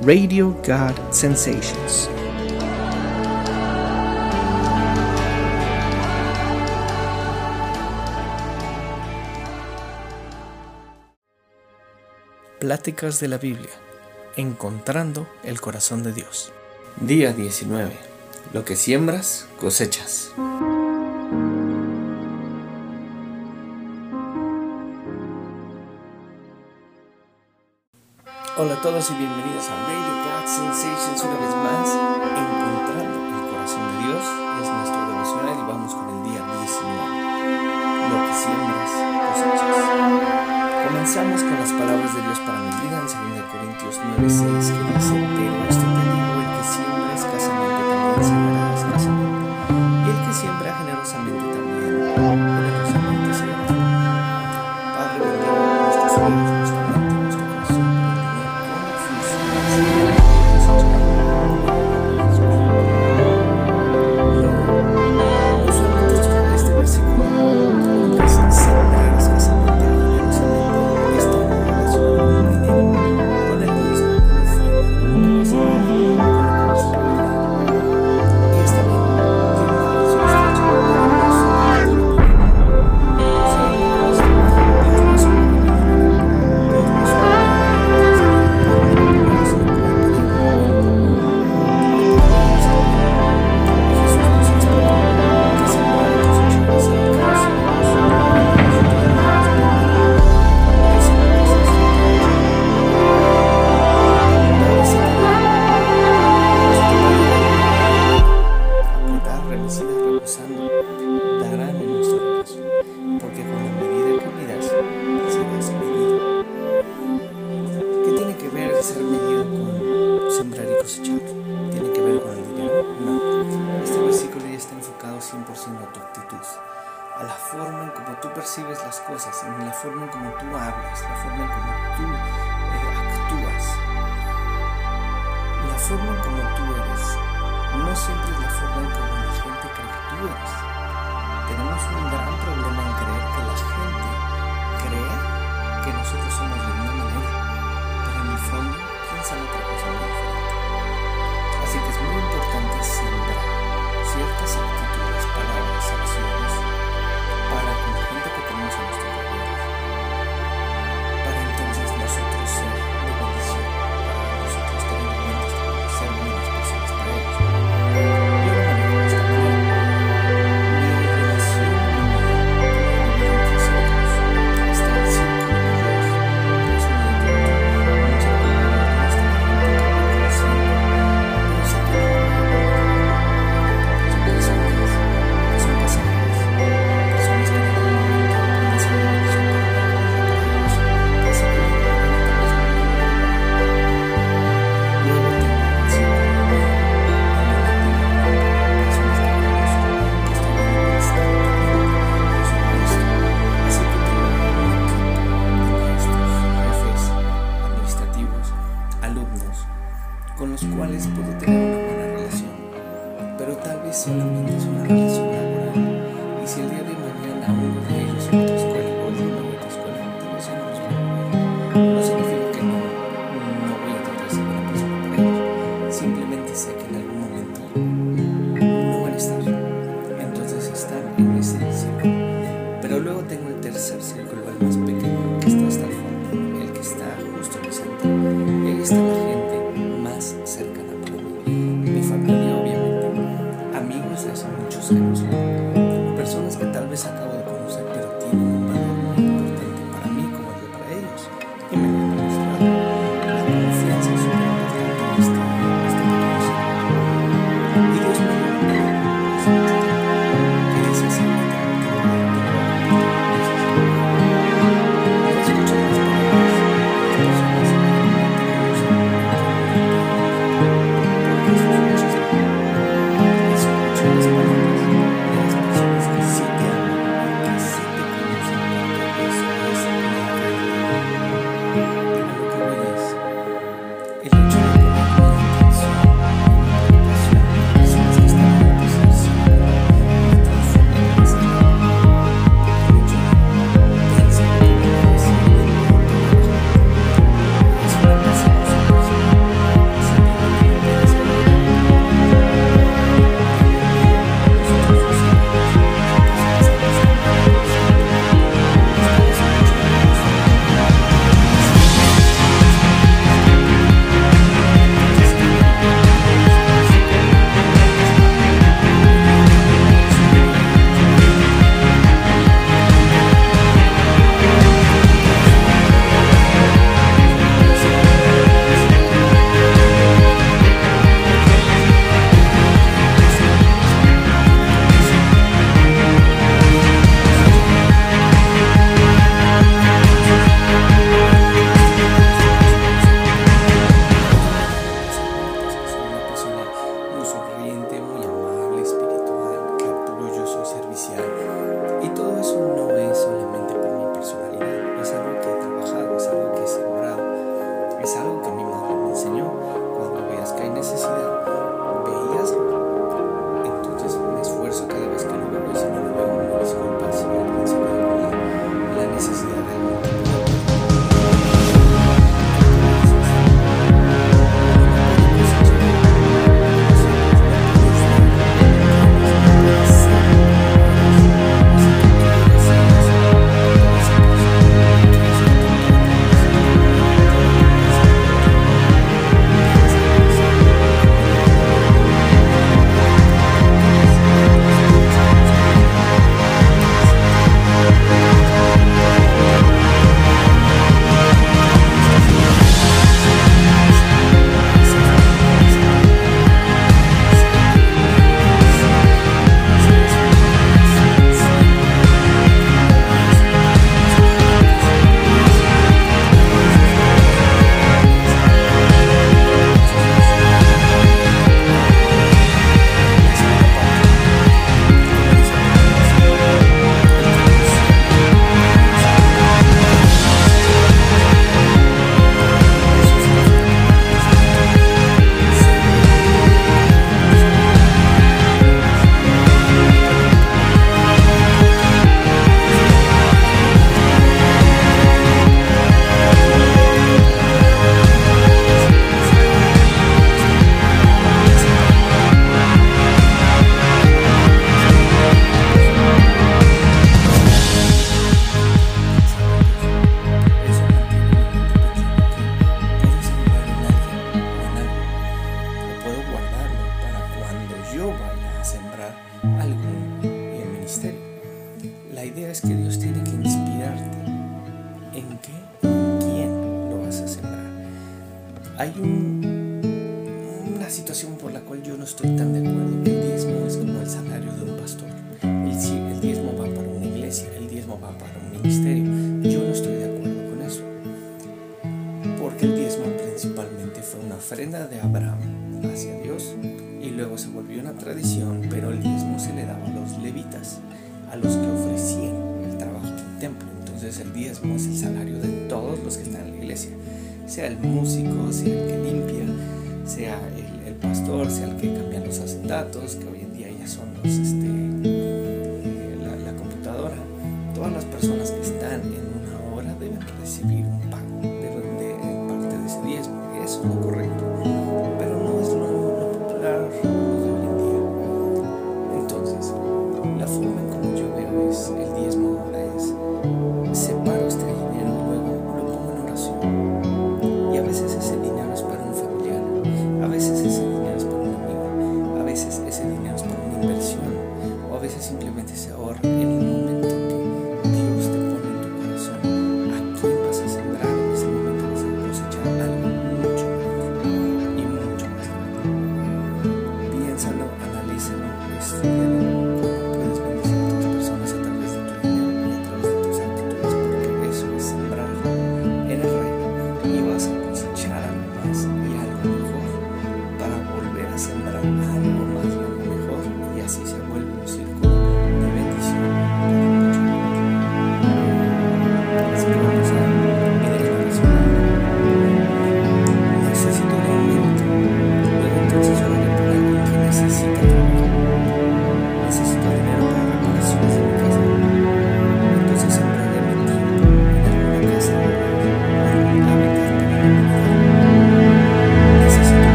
Radio God Sensations. Pláticas de la Biblia, encontrando el corazón de Dios. Día 19. Lo que siembras, cosechas. Hola a todos y bienvenidos a Radio God Sensations una vez más. Encontrando el corazón de Dios es nuestro devocional y vamos con el día 19. Lo que siembras cosechas. Comenzamos con las palabras de Dios para mi vida en 2 Corintios 9:6 que dice, pero esto te digo, el que siembra escasamente también sembrará escasamente y el que siembra generosamente también forma en do it. Hay una situación por la cual yo no estoy tan de acuerdo, que el diezmo es como el salario de un pastor. El, el diezmo va para una iglesia, el diezmo va para un ministerio. Yo no estoy de acuerdo con eso. Porque el diezmo principalmente fue una ofrenda de Abraham hacia Dios y luego se volvió una tradición, pero el diezmo se le daba a los levitas, a los que ofrecían el trabajo del templo. Entonces el diezmo es el salario de todos los que están en la iglesia, sea el músico, sea el que limpia, sea el, pastor, sea el que cambia los acetatos, que hoy en día ya son los, este, eh, la, computadora. Todas las personas que están en una hora deben recibir un pago, deben de parte de ese diezmo. Eso es lo correcto.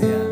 sea.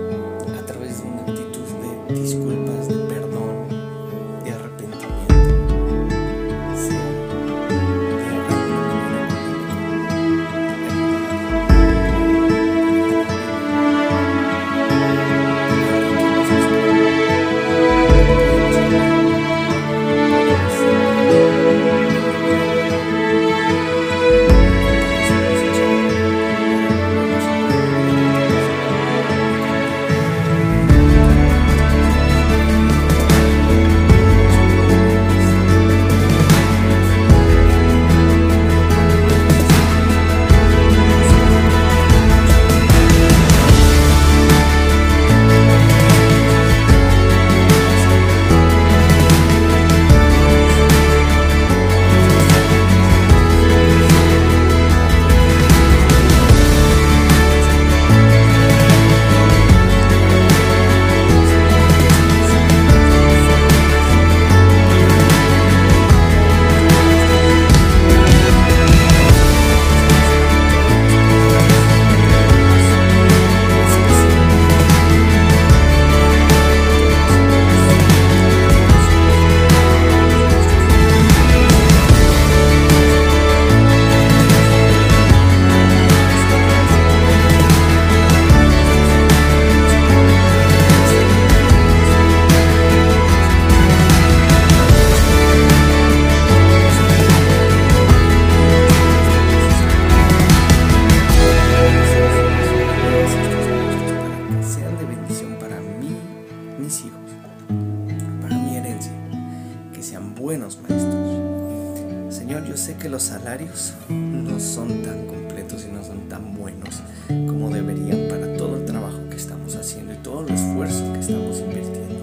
como deberían para todo el trabajo que estamos haciendo y todo el esfuerzo que estamos invirtiendo.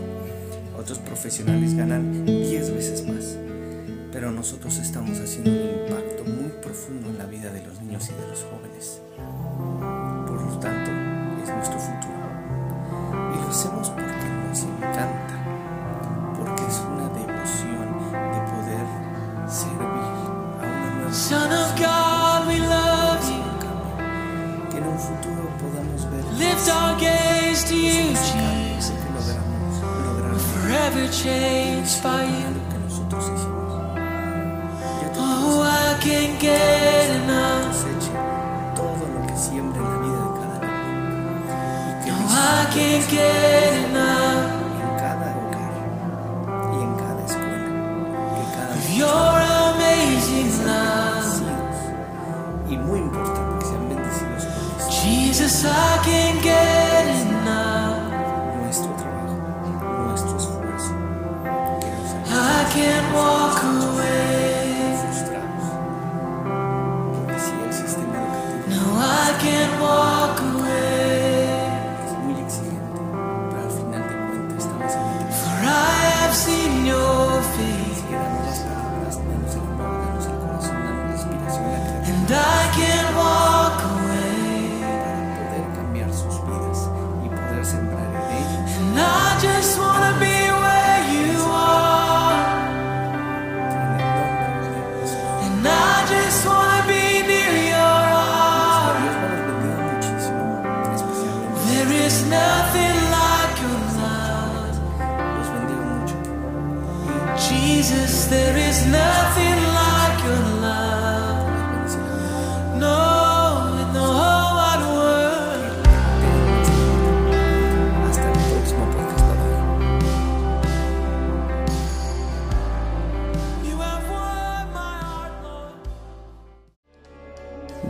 Otros profesionales ganan 10 veces más, pero nosotros changed by you. Oh, I can't get enough. No, I can't get enough. Your amazing love. Y muy importante que sean bendecidos. Jesus, I can't get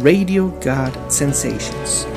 Radio God Sensations.